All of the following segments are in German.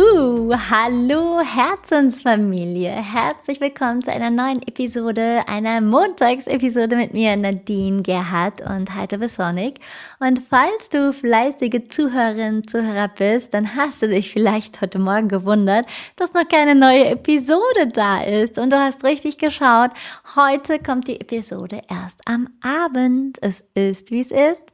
Wuhu! Hallo Herzensfamilie! Herzlich willkommen zu einer neuen Episode, einer Montagsepisode mit mir, Nadine Gerhardt und Heiter Besonic. Und falls du fleißige Zuhörerin, Zuhörer bist, dann hast du dich vielleicht heute Morgen gewundert, dass noch keine neue Episode da ist. Und du hast richtig geschaut. Heute kommt die Episode erst am Abend. Es ist, wie es ist.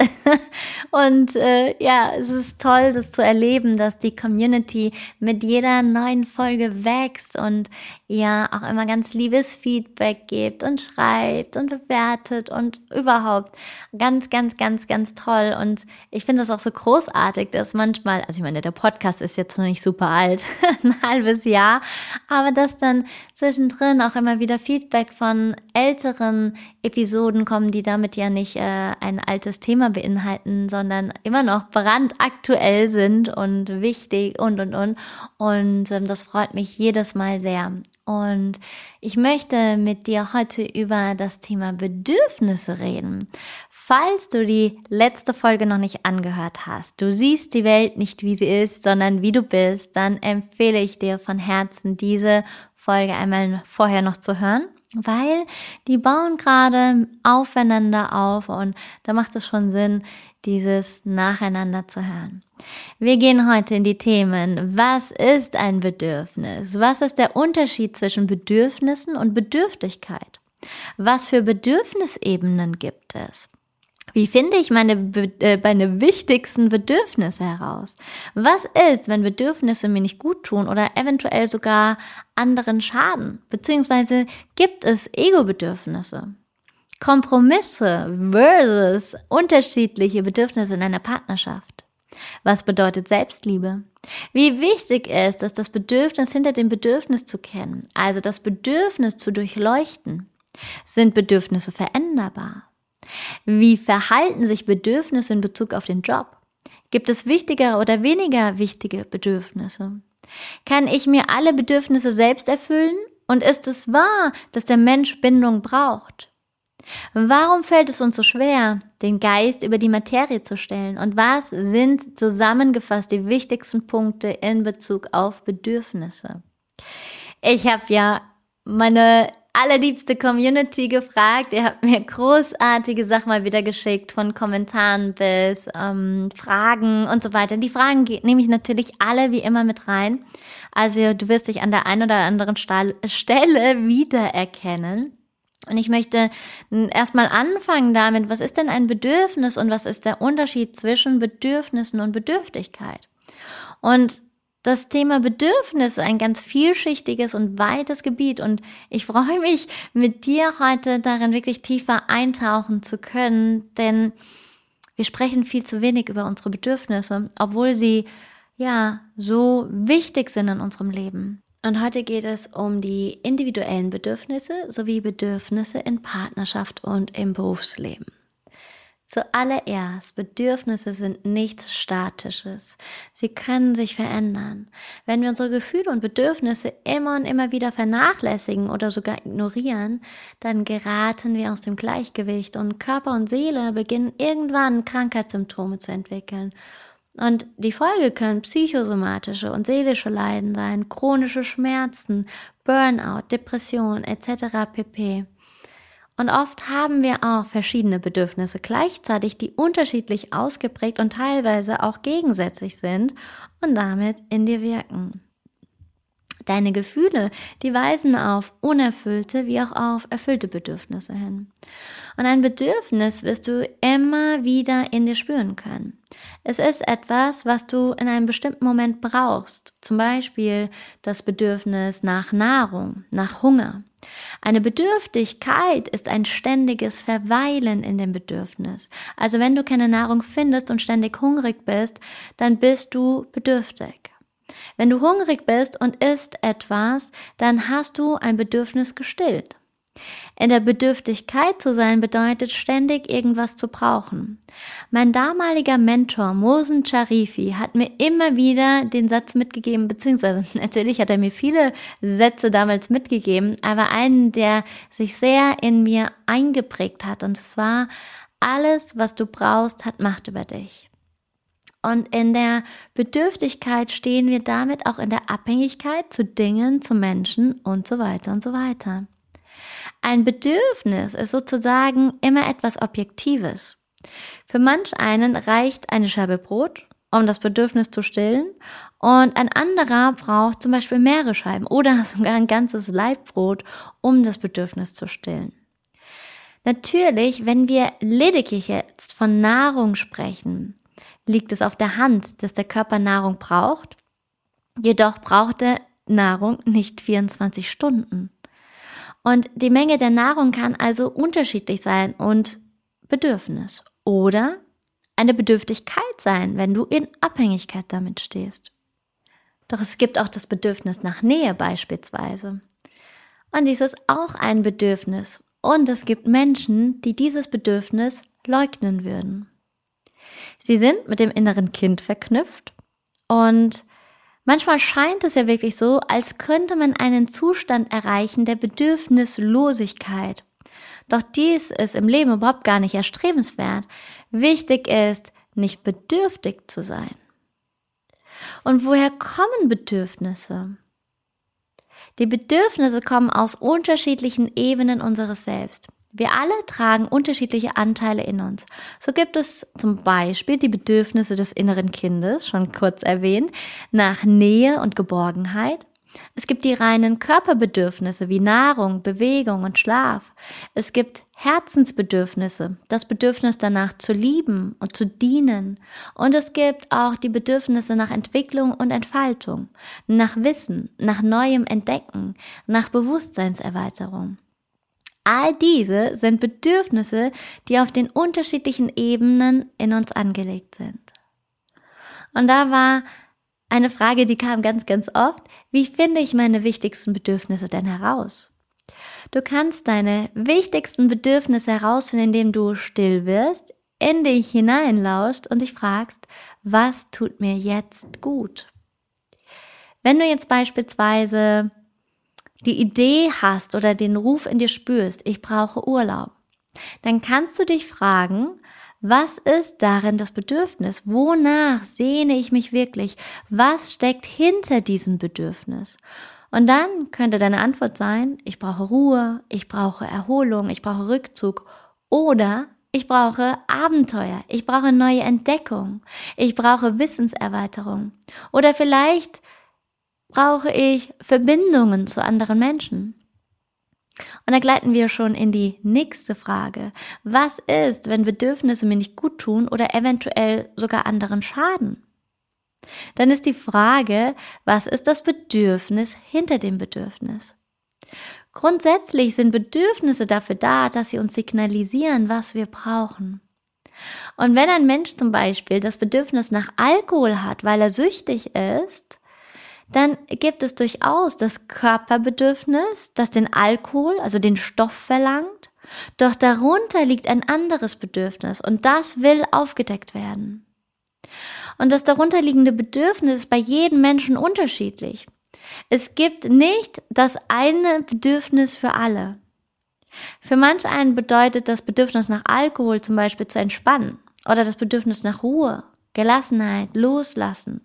und äh, ja, es ist toll, das zu erleben, dass die Community mit jeder neuen Folge wächst und ihr auch immer ganz liebes Feedback gebt und schreibt und bewertet und überhaupt ganz, ganz, ganz, ganz toll. Und ich finde das auch so großartig, dass manchmal, also ich meine, der Podcast ist jetzt noch nicht super alt, ein halbes Jahr, aber dass dann zwischendrin auch immer wieder Feedback von älteren Episoden kommen, die damit ja nicht äh, ein altes Thema beinhalten, sondern immer noch brandaktuell sind und wichtig und und und. Und ähm, das freut mich jedes Mal sehr. Und ich möchte mit dir heute über das Thema Bedürfnisse reden. Falls du die letzte Folge noch nicht angehört hast, du siehst die Welt nicht wie sie ist, sondern wie du bist, dann empfehle ich dir von Herzen diese Folge einmal vorher noch zu hören, weil die bauen gerade aufeinander auf und da macht es schon Sinn, dieses nacheinander zu hören. Wir gehen heute in die Themen. Was ist ein Bedürfnis? Was ist der Unterschied zwischen Bedürfnissen und Bedürftigkeit? Was für Bedürfnisebenen gibt es? Wie finde ich meine, äh, meine wichtigsten Bedürfnisse heraus? Was ist, wenn Bedürfnisse mir nicht gut tun oder eventuell sogar anderen schaden? Beziehungsweise gibt es Ego-Bedürfnisse? Kompromisse versus unterschiedliche Bedürfnisse in einer Partnerschaft. Was bedeutet Selbstliebe? Wie wichtig ist es, das Bedürfnis hinter dem Bedürfnis zu kennen, also das Bedürfnis zu durchleuchten. Sind Bedürfnisse veränderbar? Wie verhalten sich Bedürfnisse in Bezug auf den Job? Gibt es wichtigere oder weniger wichtige Bedürfnisse? Kann ich mir alle Bedürfnisse selbst erfüllen? Und ist es wahr, dass der Mensch Bindung braucht? Warum fällt es uns so schwer, den Geist über die Materie zu stellen? Und was sind zusammengefasst die wichtigsten Punkte in Bezug auf Bedürfnisse? Ich habe ja meine allerliebste Community gefragt. Ihr habt mir großartige Sachen mal wieder geschickt, von Kommentaren bis ähm, Fragen und so weiter. Die Fragen nehme ich natürlich alle wie immer mit rein. Also du wirst dich an der einen oder anderen Stelle wiedererkennen. Und ich möchte erstmal anfangen damit, was ist denn ein Bedürfnis und was ist der Unterschied zwischen Bedürfnissen und Bedürftigkeit? Und das Thema Bedürfnisse ein ganz vielschichtiges und weites Gebiet und ich freue mich, mit dir heute darin wirklich tiefer eintauchen zu können, denn wir sprechen viel zu wenig über unsere Bedürfnisse, obwohl sie ja so wichtig sind in unserem Leben. Und heute geht es um die individuellen Bedürfnisse sowie Bedürfnisse in Partnerschaft und im Berufsleben. Zuallererst, Bedürfnisse sind nichts Statisches. Sie können sich verändern. Wenn wir unsere Gefühle und Bedürfnisse immer und immer wieder vernachlässigen oder sogar ignorieren, dann geraten wir aus dem Gleichgewicht und Körper und Seele beginnen irgendwann Krankheitssymptome zu entwickeln und die Folge können psychosomatische und seelische Leiden sein, chronische Schmerzen, Burnout, Depression etc. pp. Und oft haben wir auch verschiedene Bedürfnisse gleichzeitig, die unterschiedlich ausgeprägt und teilweise auch gegensätzlich sind und damit in dir wirken. Deine Gefühle, die weisen auf unerfüllte wie auch auf erfüllte Bedürfnisse hin. Und ein Bedürfnis wirst du immer wieder in dir spüren können. Es ist etwas, was du in einem bestimmten Moment brauchst. Zum Beispiel das Bedürfnis nach Nahrung, nach Hunger. Eine Bedürftigkeit ist ein ständiges Verweilen in dem Bedürfnis. Also wenn du keine Nahrung findest und ständig hungrig bist, dann bist du bedürftig. Wenn du hungrig bist und isst etwas, dann hast du ein Bedürfnis gestillt. In der Bedürftigkeit zu sein bedeutet ständig irgendwas zu brauchen. Mein damaliger Mentor Mosen Charifi hat mir immer wieder den Satz mitgegeben, beziehungsweise natürlich hat er mir viele Sätze damals mitgegeben, aber einen, der sich sehr in mir eingeprägt hat und es war, alles, was du brauchst, hat Macht über dich. Und in der Bedürftigkeit stehen wir damit auch in der Abhängigkeit zu Dingen, zu Menschen und so weiter und so weiter. Ein Bedürfnis ist sozusagen immer etwas Objektives. Für manch einen reicht eine Scheibe Brot, um das Bedürfnis zu stillen, und ein anderer braucht zum Beispiel mehrere Scheiben oder sogar ein ganzes Leibbrot, um das Bedürfnis zu stillen. Natürlich, wenn wir lediglich jetzt von Nahrung sprechen, liegt es auf der Hand, dass der Körper Nahrung braucht. Jedoch braucht er Nahrung nicht 24 Stunden. Und die Menge der Nahrung kann also unterschiedlich sein und Bedürfnis oder eine Bedürftigkeit sein, wenn du in Abhängigkeit damit stehst. Doch es gibt auch das Bedürfnis nach Nähe beispielsweise. Und dies ist auch ein Bedürfnis. Und es gibt Menschen, die dieses Bedürfnis leugnen würden. Sie sind mit dem inneren Kind verknüpft und Manchmal scheint es ja wirklich so, als könnte man einen Zustand erreichen der Bedürfnislosigkeit. Doch dies ist im Leben überhaupt gar nicht erstrebenswert. Wichtig ist, nicht bedürftig zu sein. Und woher kommen Bedürfnisse? Die Bedürfnisse kommen aus unterschiedlichen Ebenen unseres Selbst. Wir alle tragen unterschiedliche Anteile in uns. So gibt es zum Beispiel die Bedürfnisse des inneren Kindes, schon kurz erwähnt, nach Nähe und Geborgenheit. Es gibt die reinen Körperbedürfnisse wie Nahrung, Bewegung und Schlaf. Es gibt Herzensbedürfnisse, das Bedürfnis danach zu lieben und zu dienen. Und es gibt auch die Bedürfnisse nach Entwicklung und Entfaltung, nach Wissen, nach neuem Entdecken, nach Bewusstseinserweiterung. All diese sind Bedürfnisse, die auf den unterschiedlichen Ebenen in uns angelegt sind. Und da war eine Frage, die kam ganz, ganz oft. Wie finde ich meine wichtigsten Bedürfnisse denn heraus? Du kannst deine wichtigsten Bedürfnisse herausfinden, indem du still wirst, in dich hineinlauscht und dich fragst, was tut mir jetzt gut? Wenn du jetzt beispielsweise die Idee hast oder den Ruf in dir spürst, ich brauche Urlaub, dann kannst du dich fragen, was ist darin das Bedürfnis? Wonach sehne ich mich wirklich? Was steckt hinter diesem Bedürfnis? Und dann könnte deine Antwort sein, ich brauche Ruhe, ich brauche Erholung, ich brauche Rückzug oder ich brauche Abenteuer, ich brauche neue Entdeckung, ich brauche Wissenserweiterung. Oder vielleicht brauche ich Verbindungen zu anderen Menschen? Und da gleiten wir schon in die nächste Frage. Was ist, wenn Bedürfnisse mir nicht gut tun oder eventuell sogar anderen schaden? Dann ist die Frage, was ist das Bedürfnis hinter dem Bedürfnis? Grundsätzlich sind Bedürfnisse dafür da, dass sie uns signalisieren, was wir brauchen. Und wenn ein Mensch zum Beispiel das Bedürfnis nach Alkohol hat, weil er süchtig ist, dann gibt es durchaus das Körperbedürfnis, das den Alkohol, also den Stoff verlangt. Doch darunter liegt ein anderes Bedürfnis und das will aufgedeckt werden. Und das darunterliegende Bedürfnis ist bei jedem Menschen unterschiedlich. Es gibt nicht das eine Bedürfnis für alle. Für manch einen bedeutet das Bedürfnis nach Alkohol zum Beispiel zu entspannen oder das Bedürfnis nach Ruhe, Gelassenheit, Loslassen.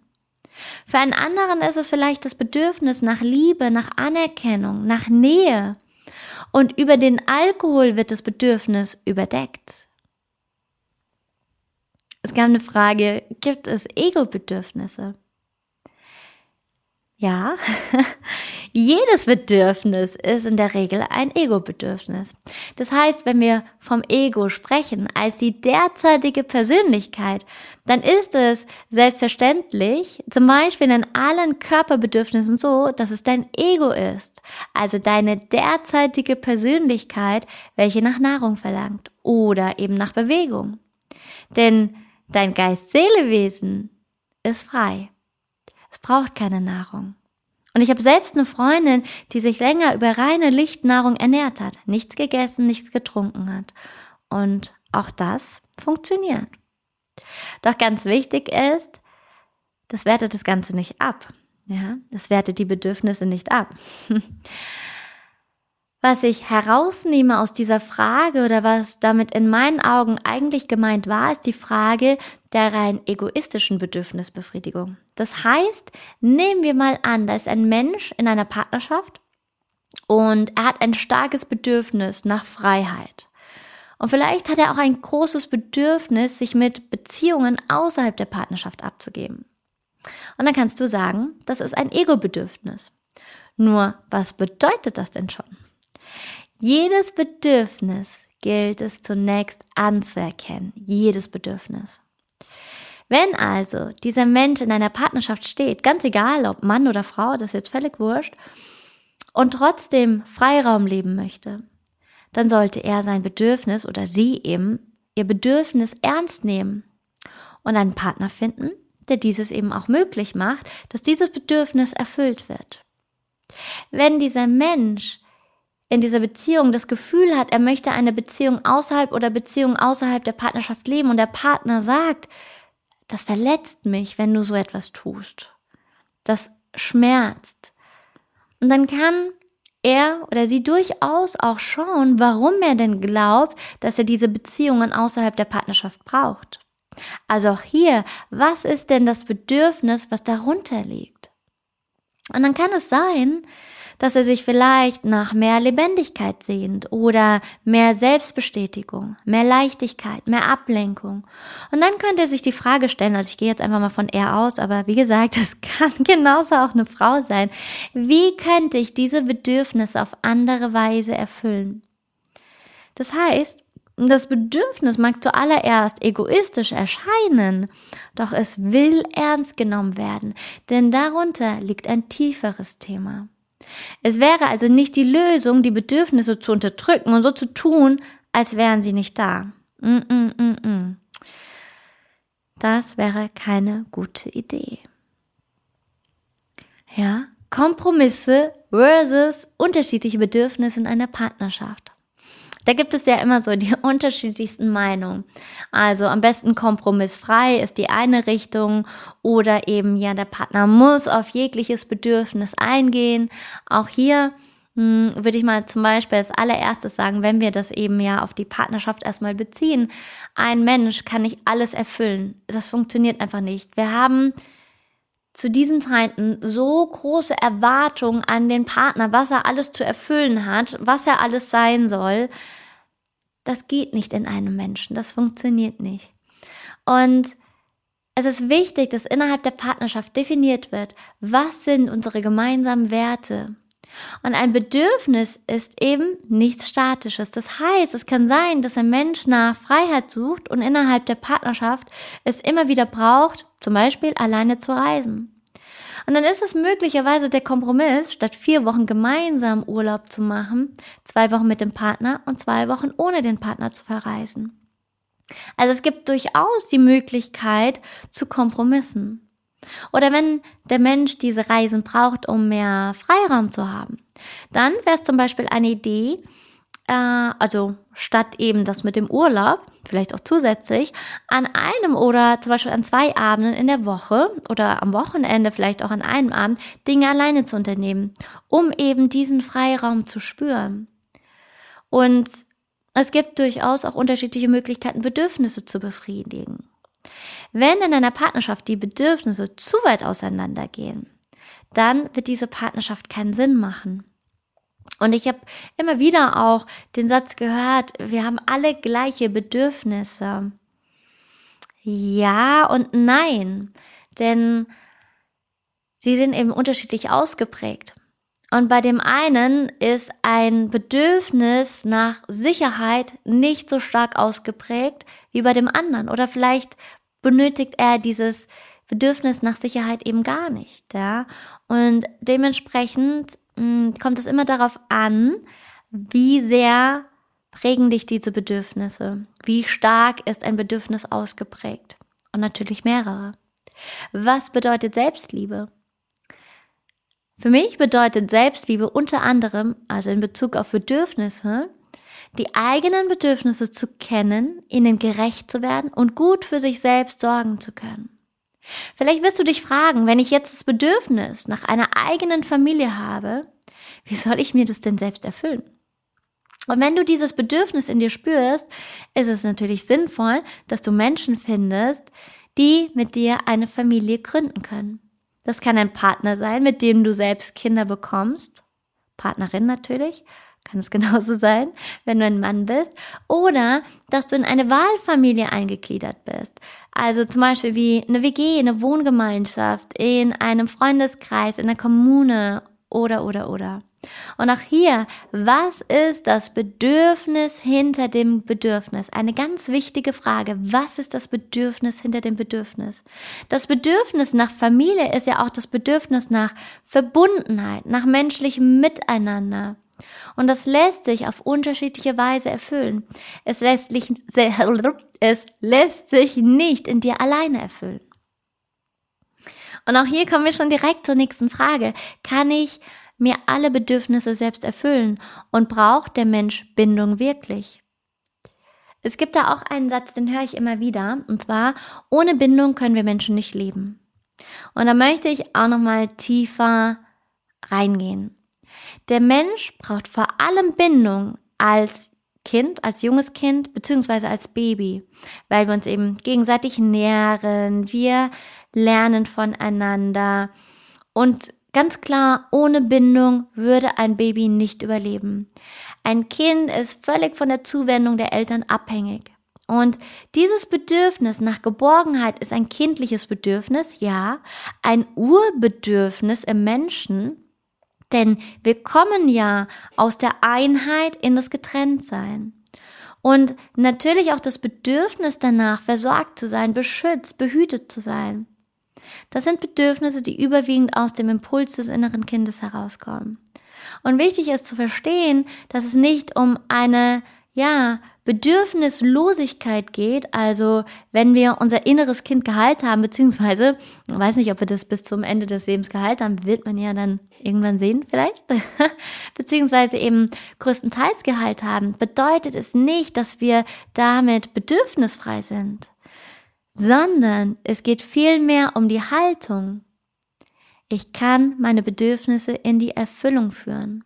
Für einen anderen ist es vielleicht das Bedürfnis nach Liebe, nach Anerkennung, nach Nähe. Und über den Alkohol wird das Bedürfnis überdeckt. Es gab eine Frage, gibt es Ego-Bedürfnisse? Ja, jedes Bedürfnis ist in der Regel ein Ego-Bedürfnis. Das heißt, wenn wir vom Ego sprechen als die derzeitige Persönlichkeit, dann ist es selbstverständlich, zum Beispiel in allen Körperbedürfnissen so, dass es dein Ego ist. Also deine derzeitige Persönlichkeit, welche nach Nahrung verlangt oder eben nach Bewegung. Denn dein Geist-Seele-Wesen ist frei. Es braucht keine Nahrung. Und ich habe selbst eine Freundin, die sich länger über reine Lichtnahrung ernährt hat, nichts gegessen, nichts getrunken hat. Und auch das funktioniert. Doch ganz wichtig ist, das wertet das Ganze nicht ab. Ja, das wertet die Bedürfnisse nicht ab. Was ich herausnehme aus dieser Frage oder was damit in meinen Augen eigentlich gemeint war, ist die Frage der rein egoistischen Bedürfnisbefriedigung. Das heißt, nehmen wir mal an, da ist ein Mensch in einer Partnerschaft und er hat ein starkes Bedürfnis nach Freiheit. Und vielleicht hat er auch ein großes Bedürfnis, sich mit Beziehungen außerhalb der Partnerschaft abzugeben. Und dann kannst du sagen, das ist ein Ego-Bedürfnis. Nur, was bedeutet das denn schon? Jedes Bedürfnis gilt es zunächst anzuerkennen. Jedes Bedürfnis. Wenn also dieser Mensch in einer Partnerschaft steht, ganz egal ob Mann oder Frau, das ist jetzt völlig wurscht, und trotzdem Freiraum leben möchte, dann sollte er sein Bedürfnis oder sie eben ihr Bedürfnis ernst nehmen und einen Partner finden, der dieses eben auch möglich macht, dass dieses Bedürfnis erfüllt wird. Wenn dieser Mensch in dieser Beziehung das Gefühl hat, er möchte eine Beziehung außerhalb oder Beziehung außerhalb der Partnerschaft leben und der Partner sagt, das verletzt mich, wenn du so etwas tust. Das schmerzt. Und dann kann er oder sie durchaus auch schauen, warum er denn glaubt, dass er diese Beziehungen außerhalb der Partnerschaft braucht. Also auch hier, was ist denn das Bedürfnis, was darunter liegt? Und dann kann es sein, dass er sich vielleicht nach mehr Lebendigkeit sehnt oder mehr Selbstbestätigung, mehr Leichtigkeit, mehr Ablenkung. Und dann könnte er sich die Frage stellen, also ich gehe jetzt einfach mal von er aus, aber wie gesagt, es kann genauso auch eine Frau sein. Wie könnte ich diese Bedürfnisse auf andere Weise erfüllen? Das heißt, das Bedürfnis mag zuallererst egoistisch erscheinen, doch es will ernst genommen werden, denn darunter liegt ein tieferes Thema. Es wäre also nicht die Lösung, die Bedürfnisse zu unterdrücken und so zu tun, als wären sie nicht da. Mm -mm -mm, mm. das wäre keine gute Idee. Ja, Kompromisse versus unterschiedliche Bedürfnisse in einer Partnerschaft. Da gibt es ja immer so die unterschiedlichsten Meinungen. Also am besten kompromissfrei ist die eine Richtung oder eben ja, der Partner muss auf jegliches Bedürfnis eingehen. Auch hier hm, würde ich mal zum Beispiel als allererstes sagen, wenn wir das eben ja auf die Partnerschaft erstmal beziehen, ein Mensch kann nicht alles erfüllen. Das funktioniert einfach nicht. Wir haben zu diesen Zeiten so große Erwartungen an den Partner, was er alles zu erfüllen hat, was er alles sein soll. Das geht nicht in einem Menschen, das funktioniert nicht. Und es ist wichtig, dass innerhalb der Partnerschaft definiert wird, was sind unsere gemeinsamen Werte. Und ein Bedürfnis ist eben nichts Statisches. Das heißt, es kann sein, dass ein Mensch nach Freiheit sucht und innerhalb der Partnerschaft es immer wieder braucht, zum Beispiel alleine zu reisen. Und dann ist es möglicherweise der Kompromiss, statt vier Wochen gemeinsam Urlaub zu machen, zwei Wochen mit dem Partner und zwei Wochen ohne den Partner zu verreisen. Also es gibt durchaus die Möglichkeit zu Kompromissen. Oder wenn der Mensch diese Reisen braucht, um mehr Freiraum zu haben, dann wäre es zum Beispiel eine Idee, äh, also statt eben das mit dem Urlaub, vielleicht auch zusätzlich, an einem oder zum Beispiel an zwei Abenden in der Woche oder am Wochenende, vielleicht auch an einem Abend, Dinge alleine zu unternehmen, um eben diesen Freiraum zu spüren. Und es gibt durchaus auch unterschiedliche Möglichkeiten, Bedürfnisse zu befriedigen. Wenn in einer Partnerschaft die Bedürfnisse zu weit auseinandergehen, dann wird diese Partnerschaft keinen Sinn machen. Und ich habe immer wieder auch den Satz gehört, wir haben alle gleiche Bedürfnisse. Ja und nein, denn sie sind eben unterschiedlich ausgeprägt. Und bei dem einen ist ein Bedürfnis nach Sicherheit nicht so stark ausgeprägt wie bei dem anderen. Oder vielleicht benötigt er dieses Bedürfnis nach Sicherheit eben gar nicht, ja. Und dementsprechend mh, hm, kommt es immer darauf an, wie sehr prägen dich diese Bedürfnisse? Wie stark ist ein Bedürfnis ausgeprägt? Und natürlich mehrere. Was bedeutet Selbstliebe? Für mich bedeutet Selbstliebe unter anderem, also in Bezug auf Bedürfnisse, die eigenen Bedürfnisse zu kennen, ihnen gerecht zu werden und gut für sich selbst sorgen zu können. Vielleicht wirst du dich fragen, wenn ich jetzt das Bedürfnis nach einer eigenen Familie habe, wie soll ich mir das denn selbst erfüllen? Und wenn du dieses Bedürfnis in dir spürst, ist es natürlich sinnvoll, dass du Menschen findest, die mit dir eine Familie gründen können. Das kann ein Partner sein, mit dem du selbst Kinder bekommst. Partnerin natürlich. Kann es genauso sein, wenn du ein Mann bist. Oder, dass du in eine Wahlfamilie eingegliedert bist. Also zum Beispiel wie eine WG, eine Wohngemeinschaft, in einem Freundeskreis, in einer Kommune oder, oder, oder. Und auch hier, was ist das Bedürfnis hinter dem Bedürfnis? Eine ganz wichtige Frage. Was ist das Bedürfnis hinter dem Bedürfnis? Das Bedürfnis nach Familie ist ja auch das Bedürfnis nach Verbundenheit, nach menschlichem Miteinander. Und das lässt sich auf unterschiedliche Weise erfüllen. Es lässt, es lässt sich nicht in dir alleine erfüllen. Und auch hier kommen wir schon direkt zur nächsten Frage. Kann ich mir alle Bedürfnisse selbst erfüllen und braucht der Mensch Bindung wirklich? Es gibt da auch einen Satz, den höre ich immer wieder, und zwar, ohne Bindung können wir Menschen nicht leben. Und da möchte ich auch nochmal tiefer reingehen. Der Mensch braucht vor allem Bindung als Kind, als junges Kind, beziehungsweise als Baby, weil wir uns eben gegenseitig nähren, wir lernen voneinander und Ganz klar, ohne Bindung würde ein Baby nicht überleben. Ein Kind ist völlig von der Zuwendung der Eltern abhängig. Und dieses Bedürfnis nach Geborgenheit ist ein kindliches Bedürfnis, ja, ein Urbedürfnis im Menschen, denn wir kommen ja aus der Einheit in das Getrenntsein. Und natürlich auch das Bedürfnis danach, versorgt zu sein, beschützt, behütet zu sein. Das sind Bedürfnisse, die überwiegend aus dem Impuls des inneren Kindes herauskommen. Und wichtig ist zu verstehen, dass es nicht um eine, ja, Bedürfnislosigkeit geht, also wenn wir unser inneres Kind geheilt haben, beziehungsweise, ich weiß nicht, ob wir das bis zum Ende des Lebens geheilt haben, wird man ja dann irgendwann sehen vielleicht, beziehungsweise eben größtenteils geheilt haben, bedeutet es nicht, dass wir damit bedürfnisfrei sind sondern es geht vielmehr um die Haltung. Ich kann meine Bedürfnisse in die Erfüllung führen.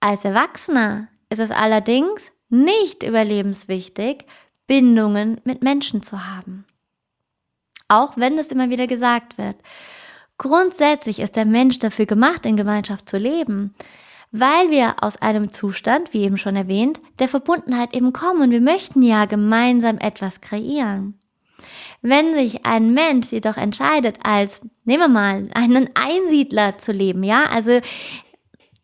Als Erwachsener ist es allerdings nicht überlebenswichtig, Bindungen mit Menschen zu haben. Auch wenn es immer wieder gesagt wird. Grundsätzlich ist der Mensch dafür gemacht, in Gemeinschaft zu leben weil wir aus einem Zustand, wie eben schon erwähnt, der Verbundenheit eben kommen und wir möchten ja gemeinsam etwas kreieren. Wenn sich ein Mensch jedoch entscheidet, als, nehmen wir mal, einen Einsiedler zu leben, ja, also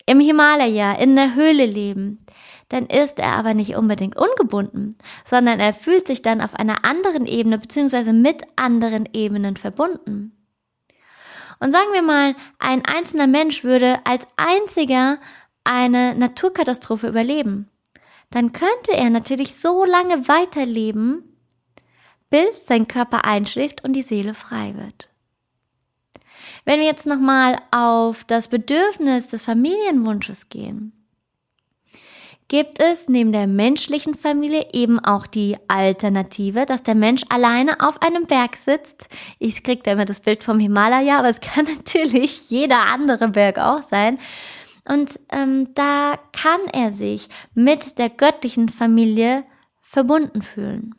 im Himalaya, in der Höhle leben, dann ist er aber nicht unbedingt ungebunden, sondern er fühlt sich dann auf einer anderen Ebene beziehungsweise mit anderen Ebenen verbunden. Und sagen wir mal, ein einzelner Mensch würde als einziger eine Naturkatastrophe überleben, dann könnte er natürlich so lange weiterleben, bis sein Körper einschläft und die Seele frei wird. Wenn wir jetzt nochmal auf das Bedürfnis des Familienwunsches gehen, gibt es neben der menschlichen Familie eben auch die Alternative, dass der Mensch alleine auf einem Berg sitzt. Ich kriege da immer das Bild vom Himalaya, aber es kann natürlich jeder andere Berg auch sein. Und ähm, da kann er sich mit der göttlichen Familie verbunden fühlen.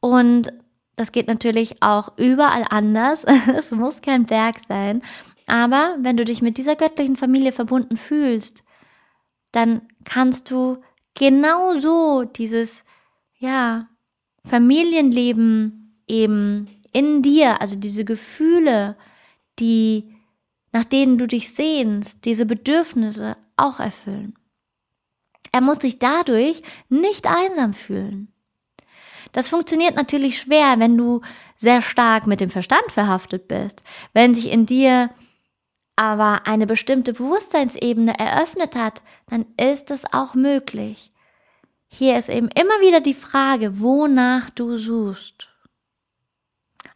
Und das geht natürlich auch überall anders. es muss kein Berg sein. Aber wenn du dich mit dieser göttlichen Familie verbunden fühlst, dann kannst du genauso dieses, ja, Familienleben eben in dir, also diese Gefühle, die nach denen du dich sehnst, diese Bedürfnisse auch erfüllen. Er muss sich dadurch nicht einsam fühlen. Das funktioniert natürlich schwer, wenn du sehr stark mit dem Verstand verhaftet bist, wenn sich in dir aber eine bestimmte Bewusstseinsebene eröffnet hat, dann ist es auch möglich. Hier ist eben immer wieder die Frage, wonach du suchst.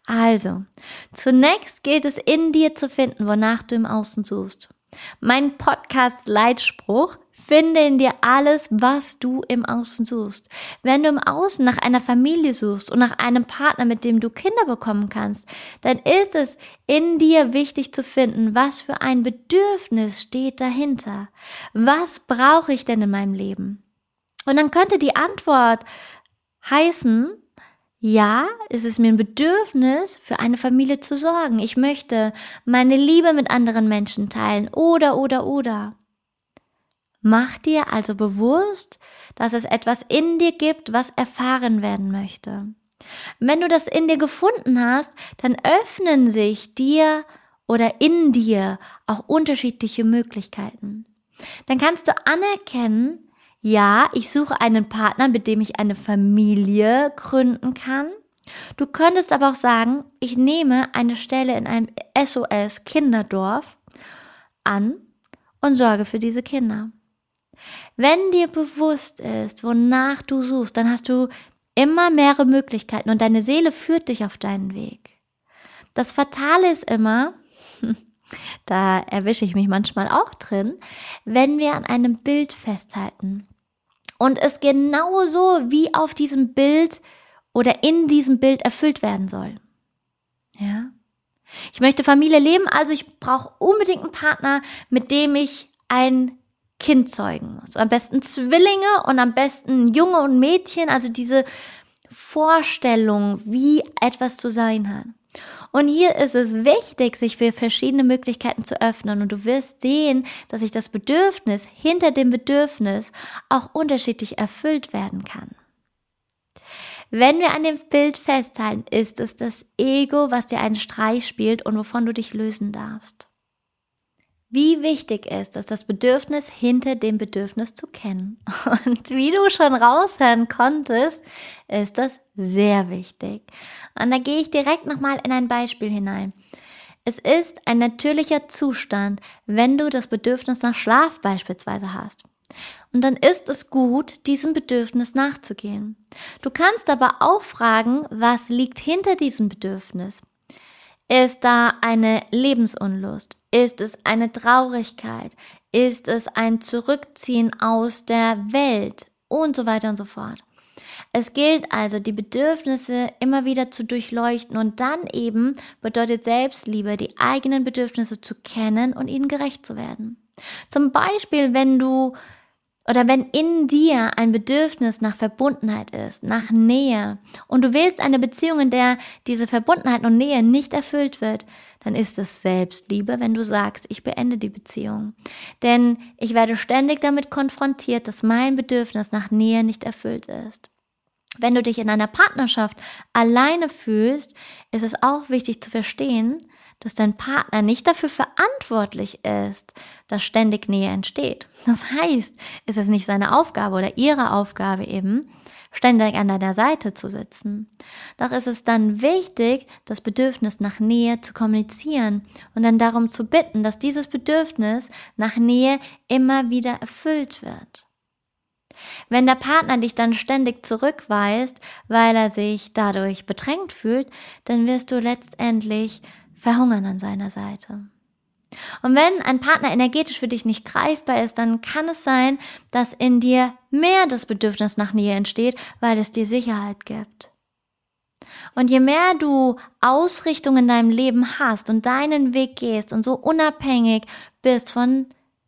Also, zunächst gilt es in dir zu finden, wonach du im Außen suchst. Mein Podcast-Leitspruch, finde in dir alles, was du im Außen suchst. Wenn du im Außen nach einer Familie suchst und nach einem Partner, mit dem du Kinder bekommen kannst, dann ist es in dir wichtig zu finden, was für ein Bedürfnis steht dahinter. Was brauche ich denn in meinem Leben? Und dann könnte die Antwort heißen, ja, es ist mir ein Bedürfnis, für eine Familie zu sorgen. Ich möchte meine Liebe mit anderen Menschen teilen. Oder, oder, oder. Mach dir also bewusst, dass es etwas in dir gibt, was erfahren werden möchte. Wenn du das in dir gefunden hast, dann öffnen sich dir oder in dir auch unterschiedliche Möglichkeiten. Dann kannst du anerkennen, ja, ich suche einen Partner, mit dem ich eine Familie gründen kann. Du könntest aber auch sagen, ich nehme eine Stelle in einem SOS Kinderdorf an und sorge für diese Kinder. Wenn dir bewusst ist, wonach du suchst, dann hast du immer mehrere Möglichkeiten und deine Seele führt dich auf deinen Weg. Das Fatale ist immer, da erwische ich mich manchmal auch drin, wenn wir an einem Bild festhalten und es genauso wie auf diesem Bild oder in diesem Bild erfüllt werden soll. Ja. Ich möchte Familie leben, also ich brauche unbedingt einen Partner, mit dem ich ein Kind zeugen muss. Am besten Zwillinge und am besten Junge und Mädchen, also diese Vorstellung, wie etwas zu sein hat. Und hier ist es wichtig, sich für verschiedene Möglichkeiten zu öffnen. Und du wirst sehen, dass sich das Bedürfnis hinter dem Bedürfnis auch unterschiedlich erfüllt werden kann. Wenn wir an dem Bild festhalten, ist es das Ego, was dir einen Streich spielt und wovon du dich lösen darfst. Wie wichtig ist es, das Bedürfnis hinter dem Bedürfnis zu kennen. Und wie du schon raushören konntest, ist das sehr wichtig. Und da gehe ich direkt nochmal in ein Beispiel hinein. Es ist ein natürlicher Zustand, wenn du das Bedürfnis nach Schlaf beispielsweise hast. Und dann ist es gut, diesem Bedürfnis nachzugehen. Du kannst aber auch fragen, was liegt hinter diesem Bedürfnis? Ist da eine Lebensunlust? Ist es eine Traurigkeit? Ist es ein Zurückziehen aus der Welt? Und so weiter und so fort. Es gilt also, die Bedürfnisse immer wieder zu durchleuchten und dann eben bedeutet Selbstliebe, die eigenen Bedürfnisse zu kennen und ihnen gerecht zu werden. Zum Beispiel, wenn du oder wenn in dir ein Bedürfnis nach Verbundenheit ist, nach Nähe und du willst eine Beziehung, in der diese Verbundenheit und Nähe nicht erfüllt wird, dann ist es Selbstliebe, wenn du sagst, ich beende die Beziehung. Denn ich werde ständig damit konfrontiert, dass mein Bedürfnis nach Nähe nicht erfüllt ist. Wenn du dich in einer Partnerschaft alleine fühlst, ist es auch wichtig zu verstehen, dass dein Partner nicht dafür verantwortlich ist, dass ständig Nähe entsteht. Das heißt, es ist nicht seine Aufgabe oder ihre Aufgabe eben, ständig an deiner Seite zu sitzen. Doch ist es dann wichtig, das Bedürfnis nach Nähe zu kommunizieren und dann darum zu bitten, dass dieses Bedürfnis nach Nähe immer wieder erfüllt wird. Wenn der Partner dich dann ständig zurückweist, weil er sich dadurch bedrängt fühlt, dann wirst du letztendlich verhungern an seiner Seite. Und wenn ein Partner energetisch für dich nicht greifbar ist, dann kann es sein, dass in dir mehr das Bedürfnis nach Nähe entsteht, weil es dir Sicherheit gibt. Und je mehr du Ausrichtung in deinem Leben hast und deinen Weg gehst und so unabhängig bist von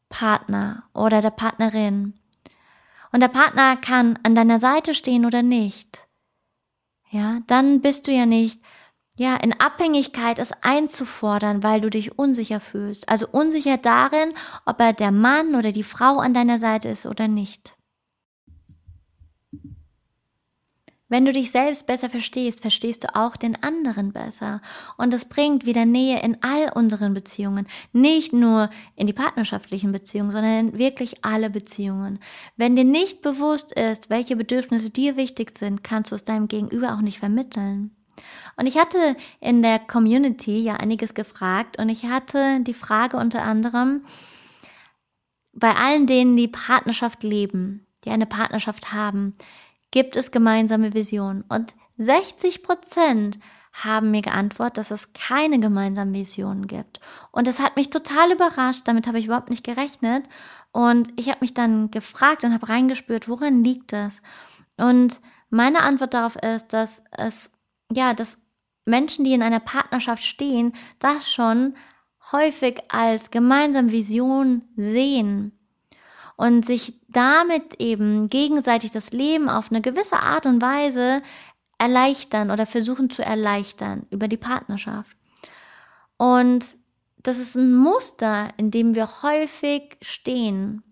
Partner oder der Partnerin, und der Partner kann an deiner Seite stehen oder nicht, ja, dann bist du ja nicht, ja, in Abhängigkeit es einzufordern, weil du dich unsicher fühlst. Also unsicher darin, ob er der Mann oder die Frau an deiner Seite ist oder nicht. Wenn du dich selbst besser verstehst, verstehst du auch den anderen besser. Und es bringt wieder Nähe in all unseren Beziehungen. Nicht nur in die partnerschaftlichen Beziehungen, sondern in wirklich alle Beziehungen. Wenn dir nicht bewusst ist, welche Bedürfnisse dir wichtig sind, kannst du es deinem Gegenüber auch nicht vermitteln. Und ich hatte in der Community ja einiges gefragt und ich hatte die Frage unter anderem, bei allen denen, die Partnerschaft leben, die eine Partnerschaft haben, gibt es gemeinsame Visionen. Und 60 Prozent haben mir geantwortet, dass es keine gemeinsamen Visionen gibt. Und das hat mich total überrascht, damit habe ich überhaupt nicht gerechnet. Und ich habe mich dann gefragt und habe reingespürt, woran liegt das? Und meine Antwort darauf ist, dass es, ja, dass Menschen, die in einer Partnerschaft stehen, das schon häufig als gemeinsame Vision sehen und sich damit eben gegenseitig das Leben auf eine gewisse Art und Weise erleichtern oder versuchen zu erleichtern über die Partnerschaft. Und das ist ein Muster, in dem wir häufig stehen.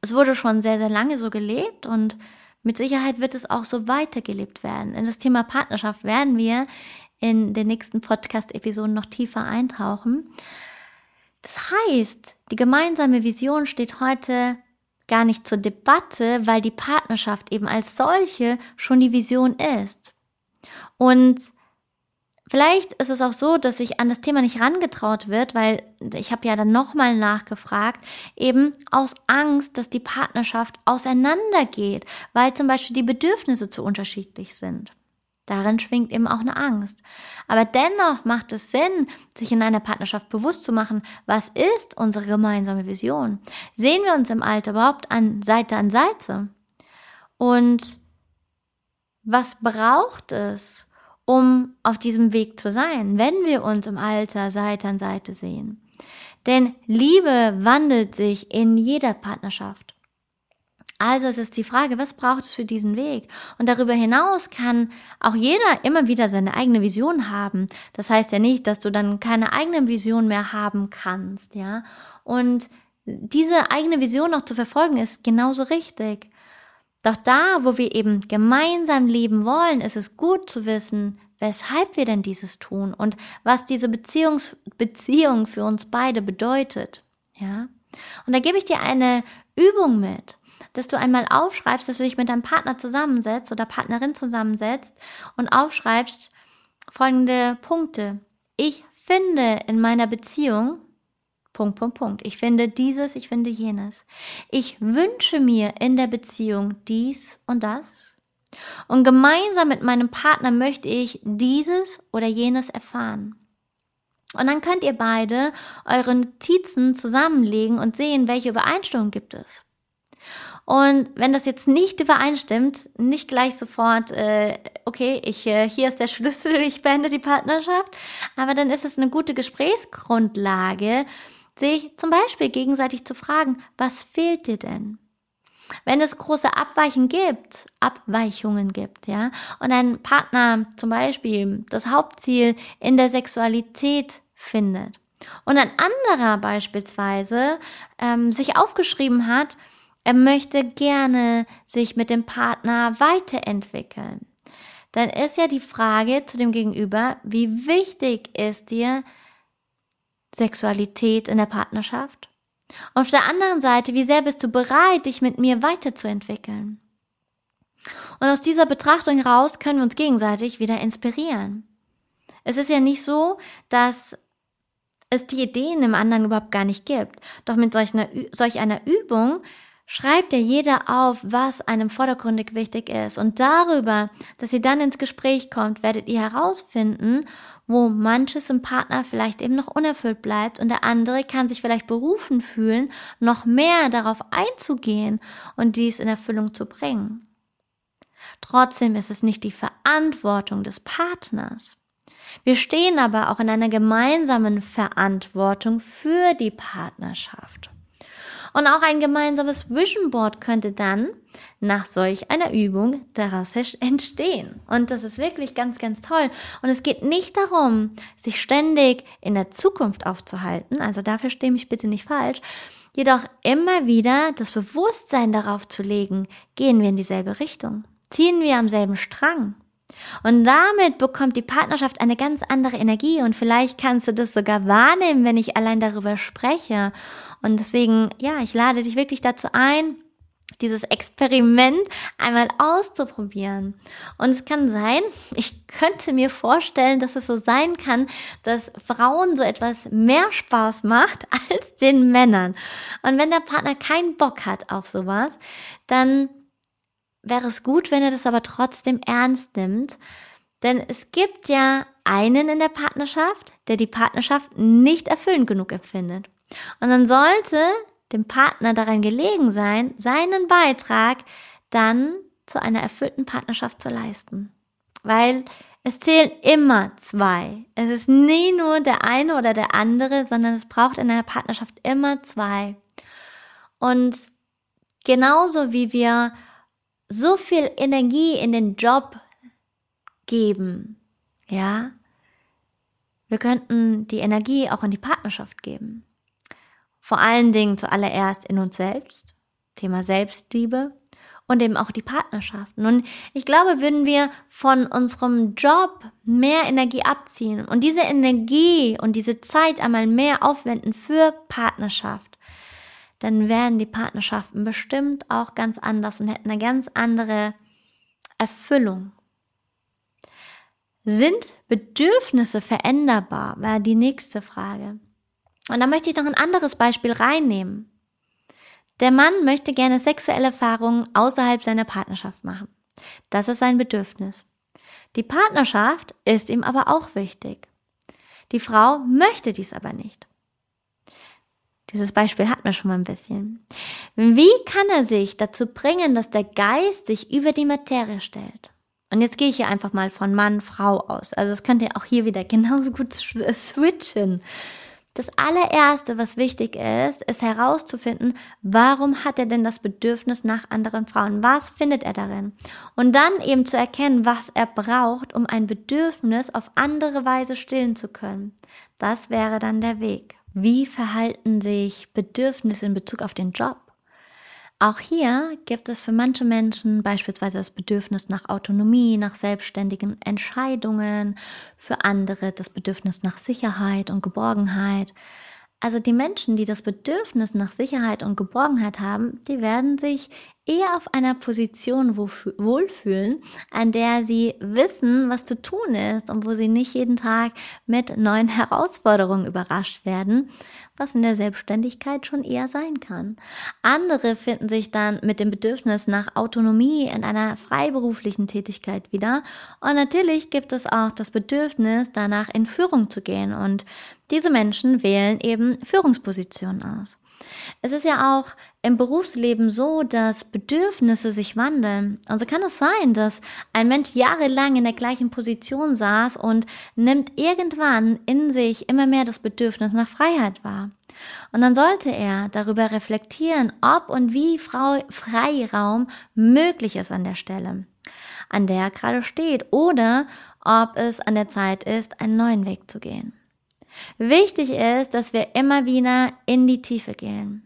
Es wurde schon sehr, sehr lange so gelebt und mit Sicherheit wird es auch so weitergelebt werden. In das Thema Partnerschaft werden wir in den nächsten Podcast-Episoden noch tiefer eintauchen. Das heißt, die gemeinsame Vision steht heute gar nicht zur Debatte, weil die Partnerschaft eben als solche schon die Vision ist. Und vielleicht ist es auch so, dass sich an das Thema nicht rangetraut wird, weil ich habe ja dann nochmal nachgefragt, eben aus Angst, dass die Partnerschaft auseinandergeht, weil zum Beispiel die Bedürfnisse zu unterschiedlich sind. Darin schwingt eben auch eine Angst. Aber dennoch macht es Sinn, sich in einer Partnerschaft bewusst zu machen, was ist unsere gemeinsame Vision? Sehen wir uns im Alter überhaupt an Seite an Seite? Und was braucht es, um auf diesem Weg zu sein, wenn wir uns im Alter Seite an Seite sehen? Denn Liebe wandelt sich in jeder Partnerschaft. Also es ist die Frage, was braucht es für diesen Weg? Und darüber hinaus kann auch jeder immer wieder seine eigene Vision haben. Das heißt ja nicht, dass du dann keine eigene Vision mehr haben kannst, ja. Und diese eigene Vision noch zu verfolgen ist genauso richtig. Doch da, wo wir eben gemeinsam leben wollen, ist es gut zu wissen, weshalb wir denn dieses tun und was diese Beziehungs Beziehung für uns beide bedeutet, ja. Und da gebe ich dir eine Übung mit dass du einmal aufschreibst, dass du dich mit deinem Partner zusammensetzt oder Partnerin zusammensetzt und aufschreibst folgende Punkte. Ich finde in meiner Beziehung Punkt, Punkt, Punkt. Ich finde dieses, ich finde jenes. Ich wünsche mir in der Beziehung dies und das. Und gemeinsam mit meinem Partner möchte ich dieses oder jenes erfahren. Und dann könnt ihr beide eure Notizen zusammenlegen und sehen, welche Übereinstimmung gibt es. Und wenn das jetzt nicht übereinstimmt, nicht gleich sofort, äh, okay, ich äh, hier ist der Schlüssel, ich beende die Partnerschaft, aber dann ist es eine gute Gesprächsgrundlage, sich zum Beispiel gegenseitig zu fragen, was fehlt dir denn? Wenn es große Abweichen gibt, Abweichungen gibt, ja, und ein Partner zum Beispiel das Hauptziel in der Sexualität findet und ein anderer beispielsweise ähm, sich aufgeschrieben hat, er möchte gerne sich mit dem Partner weiterentwickeln. Dann ist ja die Frage zu dem Gegenüber, wie wichtig ist dir Sexualität in der Partnerschaft? Und auf der anderen Seite, wie sehr bist du bereit, dich mit mir weiterzuentwickeln? Und aus dieser Betrachtung heraus können wir uns gegenseitig wieder inspirieren. Es ist ja nicht so, dass es die Ideen im anderen überhaupt gar nicht gibt. Doch mit solch einer, solch einer Übung schreibt ja jeder auf, was einem vordergründig wichtig ist. Und darüber, dass ihr dann ins Gespräch kommt, werdet ihr herausfinden, wo manches im Partner vielleicht eben noch unerfüllt bleibt und der andere kann sich vielleicht berufen fühlen, noch mehr darauf einzugehen und dies in Erfüllung zu bringen. Trotzdem ist es nicht die Verantwortung des Partners. Wir stehen aber auch in einer gemeinsamen Verantwortung für die Partnerschaft. Und auch ein gemeinsames Vision Board könnte dann nach solch einer Übung daraus entstehen. Und das ist wirklich ganz, ganz toll. Und es geht nicht darum, sich ständig in der Zukunft aufzuhalten. Also dafür stehe ich bitte nicht falsch. Jedoch immer wieder das Bewusstsein darauf zu legen, gehen wir in dieselbe Richtung. Ziehen wir am selben Strang. Und damit bekommt die Partnerschaft eine ganz andere Energie und vielleicht kannst du das sogar wahrnehmen, wenn ich allein darüber spreche. Und deswegen, ja, ich lade dich wirklich dazu ein, dieses Experiment einmal auszuprobieren. Und es kann sein, ich könnte mir vorstellen, dass es so sein kann, dass Frauen so etwas mehr Spaß macht als den Männern. Und wenn der Partner keinen Bock hat auf sowas, dann wäre es gut, wenn er das aber trotzdem ernst nimmt, Denn es gibt ja einen in der Partnerschaft, der die Partnerschaft nicht erfüllend genug empfindet. Und dann sollte dem Partner daran gelegen sein, seinen Beitrag dann zu einer erfüllten Partnerschaft zu leisten. Weil es zählen immer zwei. Es ist nie nur der eine oder der andere, sondern es braucht in einer Partnerschaft immer zwei. Und genauso wie wir so viel Energie in den Job geben, ja, wir könnten die Energie auch in die Partnerschaft geben. Vor allen Dingen zuallererst in uns selbst, Thema Selbstliebe und eben auch die Partnerschaften. Und ich glaube, würden wir von unserem Job mehr Energie abziehen und diese Energie und diese Zeit einmal mehr aufwenden für Partnerschaft, dann wären die Partnerschaften bestimmt auch ganz anders und hätten eine ganz andere Erfüllung. Sind Bedürfnisse veränderbar? War die nächste Frage. Und da möchte ich noch ein anderes Beispiel reinnehmen. Der Mann möchte gerne sexuelle Erfahrungen außerhalb seiner Partnerschaft machen. Das ist sein Bedürfnis. Die Partnerschaft ist ihm aber auch wichtig. Die Frau möchte dies aber nicht. Dieses Beispiel hat man schon mal ein bisschen. Wie kann er sich dazu bringen, dass der Geist sich über die Materie stellt? Und jetzt gehe ich hier einfach mal von Mann, Frau aus. Also das könnt ihr auch hier wieder genauso gut switchen. Das allererste, was wichtig ist, ist herauszufinden, warum hat er denn das Bedürfnis nach anderen Frauen? Was findet er darin? Und dann eben zu erkennen, was er braucht, um ein Bedürfnis auf andere Weise stillen zu können. Das wäre dann der Weg. Wie verhalten sich Bedürfnisse in Bezug auf den Job? Auch hier gibt es für manche Menschen beispielsweise das Bedürfnis nach Autonomie, nach selbstständigen Entscheidungen, für andere das Bedürfnis nach Sicherheit und Geborgenheit. Also die Menschen, die das Bedürfnis nach Sicherheit und Geborgenheit haben, die werden sich eher auf einer Position wohlfühlen, an der sie wissen, was zu tun ist und wo sie nicht jeden Tag mit neuen Herausforderungen überrascht werden, was in der Selbstständigkeit schon eher sein kann. Andere finden sich dann mit dem Bedürfnis nach Autonomie in einer freiberuflichen Tätigkeit wieder. Und natürlich gibt es auch das Bedürfnis, danach in Führung zu gehen. Und diese Menschen wählen eben Führungspositionen aus. Es ist ja auch im Berufsleben so, dass Bedürfnisse sich wandeln. Und so kann es sein, dass ein Mensch jahrelang in der gleichen Position saß und nimmt irgendwann in sich immer mehr das Bedürfnis nach Freiheit wahr. Und dann sollte er darüber reflektieren, ob und wie Freiraum möglich ist an der Stelle, an der er gerade steht, oder ob es an der Zeit ist, einen neuen Weg zu gehen. Wichtig ist, dass wir immer wieder in die Tiefe gehen.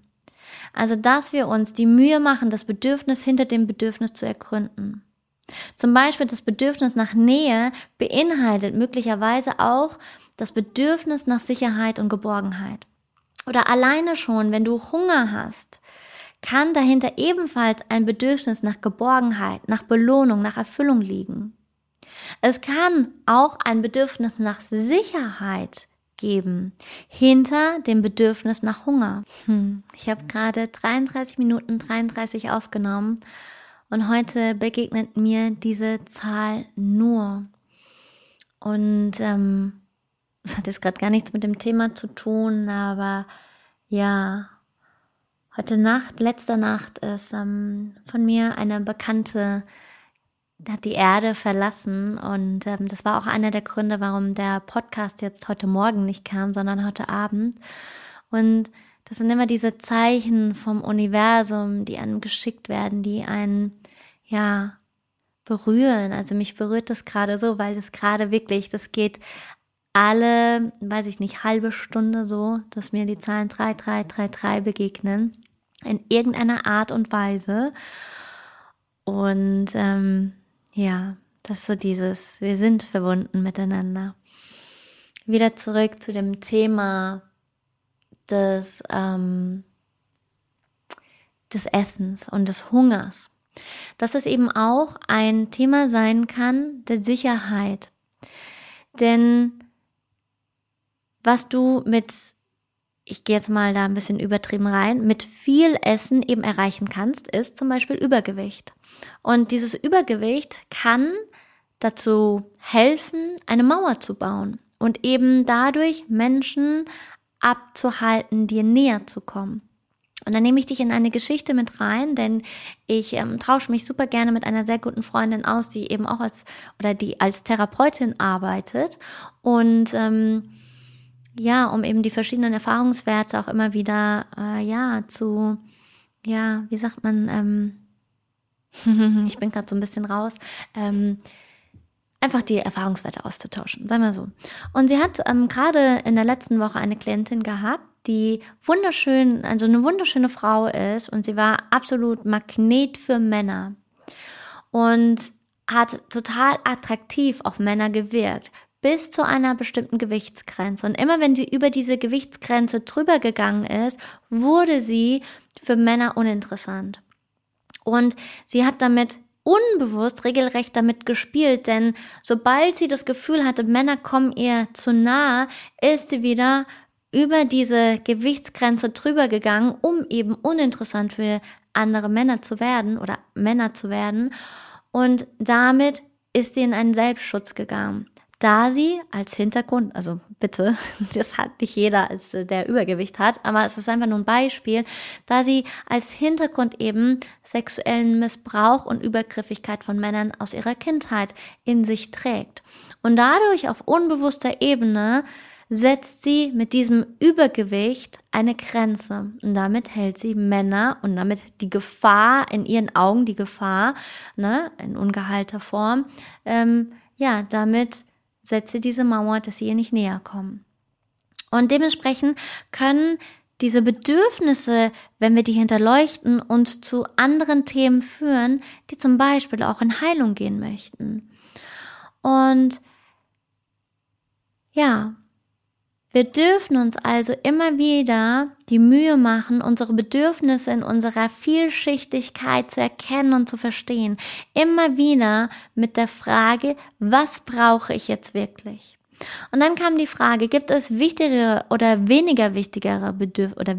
Also, dass wir uns die Mühe machen, das Bedürfnis hinter dem Bedürfnis zu ergründen. Zum Beispiel das Bedürfnis nach Nähe beinhaltet möglicherweise auch das Bedürfnis nach Sicherheit und Geborgenheit. Oder alleine schon, wenn du Hunger hast, kann dahinter ebenfalls ein Bedürfnis nach Geborgenheit, nach Belohnung, nach Erfüllung liegen. Es kann auch ein Bedürfnis nach Sicherheit geben, hinter dem Bedürfnis nach Hunger. Hm. Ich habe gerade 33 Minuten 33 aufgenommen und heute begegnet mir diese Zahl nur. Und ähm, das hat jetzt gerade gar nichts mit dem Thema zu tun, aber ja, heute Nacht, letzte Nacht ist ähm, von mir eine Bekannte hat die Erde verlassen und ähm, das war auch einer der Gründe, warum der Podcast jetzt heute Morgen nicht kam, sondern heute Abend. Und das sind immer diese Zeichen vom Universum, die einem geschickt werden, die einen ja berühren. Also mich berührt das gerade so, weil das gerade wirklich, das geht alle, weiß ich nicht, halbe Stunde so, dass mir die Zahlen 3333 begegnen in irgendeiner Art und Weise. Und ähm, ja, das ist so dieses, wir sind verbunden miteinander. Wieder zurück zu dem Thema des, ähm, des Essens und des Hungers. Dass es eben auch ein Thema sein kann der Sicherheit. Denn was du mit ich gehe jetzt mal da ein bisschen übertrieben rein, mit viel Essen eben erreichen kannst, ist zum Beispiel Übergewicht. Und dieses Übergewicht kann dazu helfen, eine Mauer zu bauen und eben dadurch Menschen abzuhalten, dir näher zu kommen. Und dann nehme ich dich in eine Geschichte mit rein, denn ich ähm, tausche mich super gerne mit einer sehr guten Freundin aus, die eben auch als oder die als Therapeutin arbeitet und ähm, ja, um eben die verschiedenen Erfahrungswerte auch immer wieder äh, ja zu ja, wie sagt man, ähm, ich bin gerade so ein bisschen raus, ähm, einfach die Erfahrungswerte auszutauschen, sagen wir so. Und sie hat ähm, gerade in der letzten Woche eine Klientin gehabt, die wunderschön, also eine wunderschöne Frau ist und sie war absolut Magnet für Männer und hat total attraktiv auf Männer gewirkt bis zu einer bestimmten Gewichtsgrenze. Und immer wenn sie über diese Gewichtsgrenze drüber gegangen ist, wurde sie für Männer uninteressant. Und sie hat damit unbewusst regelrecht damit gespielt, denn sobald sie das Gefühl hatte, Männer kommen ihr zu nah, ist sie wieder über diese Gewichtsgrenze drüber gegangen, um eben uninteressant für andere Männer zu werden oder Männer zu werden. Und damit ist sie in einen Selbstschutz gegangen da sie als Hintergrund, also bitte, das hat nicht jeder, als äh, der Übergewicht hat, aber es ist einfach nur ein Beispiel, da sie als Hintergrund eben sexuellen Missbrauch und Übergriffigkeit von Männern aus ihrer Kindheit in sich trägt. Und dadurch auf unbewusster Ebene setzt sie mit diesem Übergewicht eine Grenze. Und damit hält sie Männer und damit die Gefahr in ihren Augen, die Gefahr, ne, in ungeheilter Form, ähm, ja, damit setze diese Mauer, dass sie ihr nicht näher kommen. Und dementsprechend können diese Bedürfnisse, wenn wir die hinterleuchten, uns zu anderen Themen führen, die zum Beispiel auch in Heilung gehen möchten. Und ja, wir dürfen uns also immer wieder die Mühe machen, unsere Bedürfnisse in unserer Vielschichtigkeit zu erkennen und zu verstehen. Immer wieder mit der Frage, was brauche ich jetzt wirklich? Und dann kam die Frage, gibt es wichtigere oder weniger wichtigere Bedürfnisse oder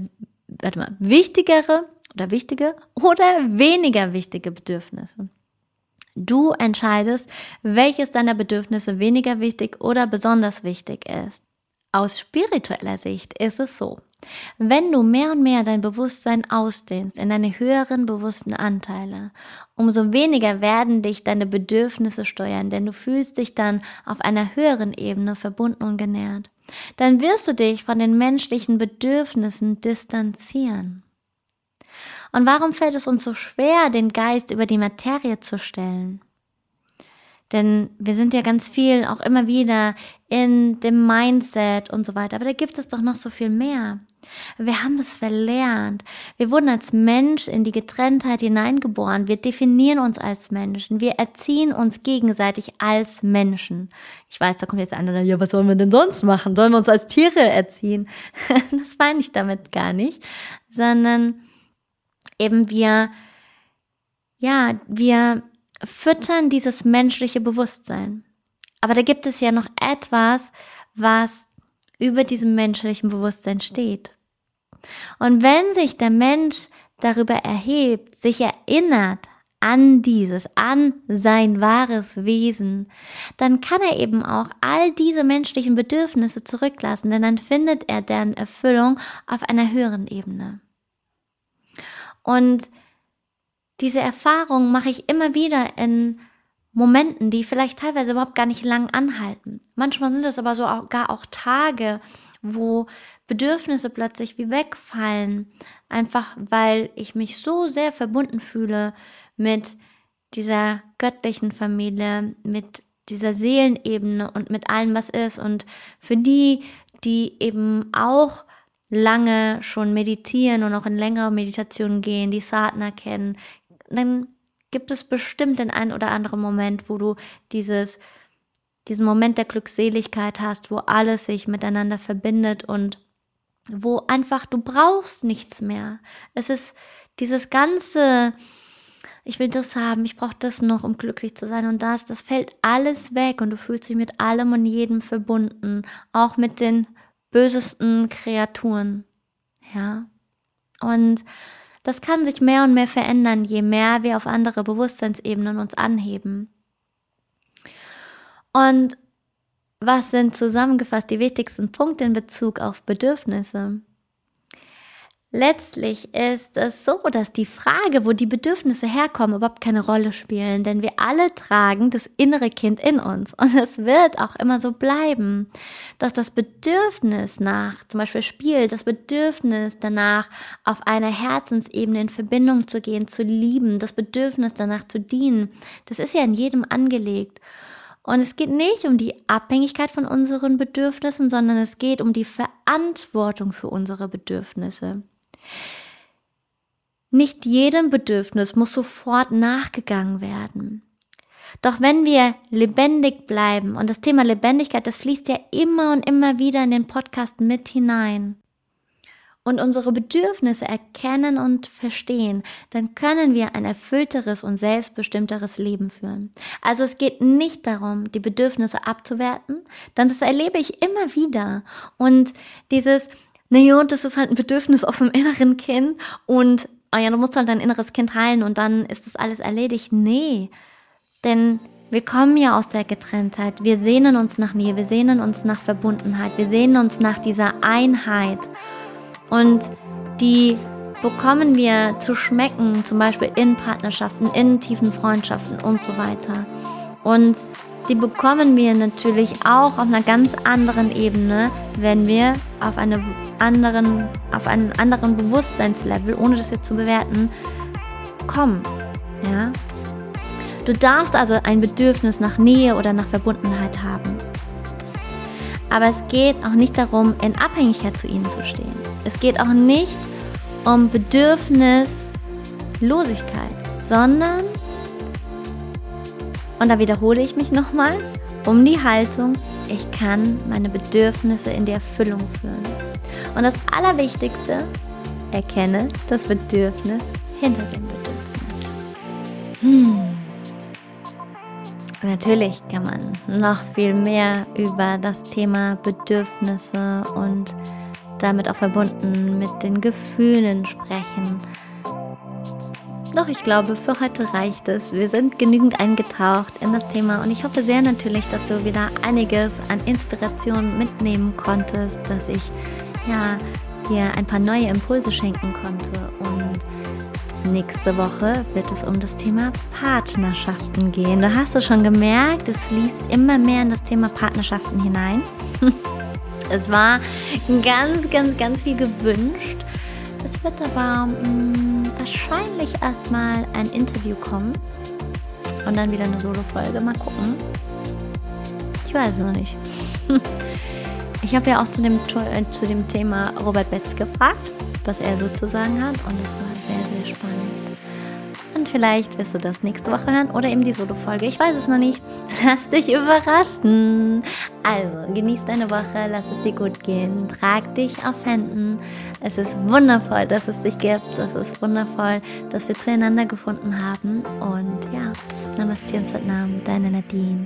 warte mal, wichtigere oder wichtige oder weniger wichtige Bedürfnisse? Du entscheidest, welches deiner Bedürfnisse weniger wichtig oder besonders wichtig ist. Aus spiritueller Sicht ist es so, wenn du mehr und mehr dein Bewusstsein ausdehnst in deine höheren bewussten Anteile, umso weniger werden dich deine Bedürfnisse steuern, denn du fühlst dich dann auf einer höheren Ebene verbunden und genährt. Dann wirst du dich von den menschlichen Bedürfnissen distanzieren. Und warum fällt es uns so schwer, den Geist über die Materie zu stellen? Denn wir sind ja ganz viel auch immer wieder in dem Mindset und so weiter. Aber da gibt es doch noch so viel mehr. Wir haben es verlernt. Wir wurden als Mensch in die Getrenntheit hineingeboren. Wir definieren uns als Menschen. Wir erziehen uns gegenseitig als Menschen. Ich weiß, da kommt jetzt einer, ja, was sollen wir denn sonst machen? Sollen wir uns als Tiere erziehen? das meine ich damit gar nicht, sondern eben wir, ja, wir füttern dieses menschliche Bewusstsein. Aber da gibt es ja noch etwas, was über diesem menschlichen Bewusstsein steht. Und wenn sich der Mensch darüber erhebt, sich erinnert an dieses, an sein wahres Wesen, dann kann er eben auch all diese menschlichen Bedürfnisse zurücklassen, denn dann findet er deren Erfüllung auf einer höheren Ebene. Und diese Erfahrung mache ich immer wieder in Momenten, die vielleicht teilweise überhaupt gar nicht lang anhalten. Manchmal sind es aber so auch, gar auch Tage, wo Bedürfnisse plötzlich wie wegfallen, einfach weil ich mich so sehr verbunden fühle mit dieser göttlichen Familie, mit dieser Seelenebene und mit allem, was ist. Und für die, die eben auch lange schon meditieren und auch in längere Meditationen gehen, die Sadhana kennen, dann gibt es bestimmt den einen oder anderen Moment, wo du dieses, diesen Moment der Glückseligkeit hast, wo alles sich miteinander verbindet und wo einfach du brauchst nichts mehr. Es ist dieses ganze, ich will das haben, ich brauche das noch, um glücklich zu sein und das, das fällt alles weg und du fühlst dich mit allem und jedem verbunden, auch mit den bösesten Kreaturen. Ja. Und das kann sich mehr und mehr verändern, je mehr wir auf andere Bewusstseinsebenen uns anheben. Und was sind zusammengefasst die wichtigsten Punkte in Bezug auf Bedürfnisse? Letztlich ist es so, dass die Frage, wo die Bedürfnisse herkommen, überhaupt keine Rolle spielen, denn wir alle tragen das innere Kind in uns und es wird auch immer so bleiben. Doch das Bedürfnis nach zum Beispiel Spiel, das Bedürfnis danach, auf einer Herzensebene in Verbindung zu gehen, zu lieben, das Bedürfnis danach zu dienen, das ist ja in jedem angelegt. Und es geht nicht um die Abhängigkeit von unseren Bedürfnissen, sondern es geht um die Verantwortung für unsere Bedürfnisse. Nicht jedem Bedürfnis muss sofort nachgegangen werden. Doch wenn wir lebendig bleiben, und das Thema Lebendigkeit, das fließt ja immer und immer wieder in den Podcast mit hinein, und unsere Bedürfnisse erkennen und verstehen, dann können wir ein erfüllteres und selbstbestimmteres Leben führen. Also es geht nicht darum, die Bedürfnisse abzuwerten, denn das erlebe ich immer wieder. Und dieses, naja, und das ist halt ein Bedürfnis aus dem inneren Kind und, oh ja, du musst halt dein inneres Kind heilen und dann ist das alles erledigt. Nee, denn wir kommen ja aus der Getrenntheit. Wir sehnen uns nach Nähe, wir sehnen uns nach Verbundenheit, wir sehnen uns nach dieser Einheit. Und die bekommen wir zu schmecken, zum Beispiel in Partnerschaften, in tiefen Freundschaften und so weiter. Und die bekommen wir natürlich auch auf einer ganz anderen Ebene, wenn wir auf, eine anderen, auf einen anderen Bewusstseinslevel, ohne das jetzt zu bewerten, kommen. Ja? Du darfst also ein Bedürfnis nach Nähe oder nach Verbundenheit haben. Aber es geht auch nicht darum, in Abhängigkeit zu ihnen zu stehen. Es geht auch nicht um Bedürfnislosigkeit, sondern und da wiederhole ich mich nochmal, um die Haltung, ich kann meine Bedürfnisse in die Erfüllung führen. Und das Allerwichtigste, erkenne das Bedürfnis hinter dem Bedürfnis. Hm. Natürlich kann man noch viel mehr über das Thema Bedürfnisse und damit auch verbunden mit den Gefühlen sprechen. Doch ich glaube, für heute reicht es. Wir sind genügend eingetaucht in das Thema und ich hoffe sehr natürlich, dass du wieder einiges an Inspiration mitnehmen konntest, dass ich ja dir ein paar neue Impulse schenken konnte und nächste Woche wird es um das Thema Partnerschaften gehen. Du hast es schon gemerkt, es fließt immer mehr in das Thema Partnerschaften hinein. es war ganz, ganz, ganz viel gewünscht. Es wird aber mh, mm, wahrscheinlich erstmal ein Interview kommen und dann wieder eine Solo-Folge. Mal gucken. Ich weiß es noch nicht. Ich habe ja auch zu dem, äh, zu dem Thema Robert Betz gefragt, was er so zu sagen hat und es war sehr, vielleicht wirst du das nächste Woche hören oder eben die Solo-Folge. Ich weiß es noch nicht. Lass dich überraschen. Also, genieß deine Woche, lass es dir gut gehen, trag dich auf Händen. Es ist wundervoll, dass es dich gibt. Es ist wundervoll, dass wir zueinander gefunden haben. Und ja, Namaste und Satnam, deine Nadine.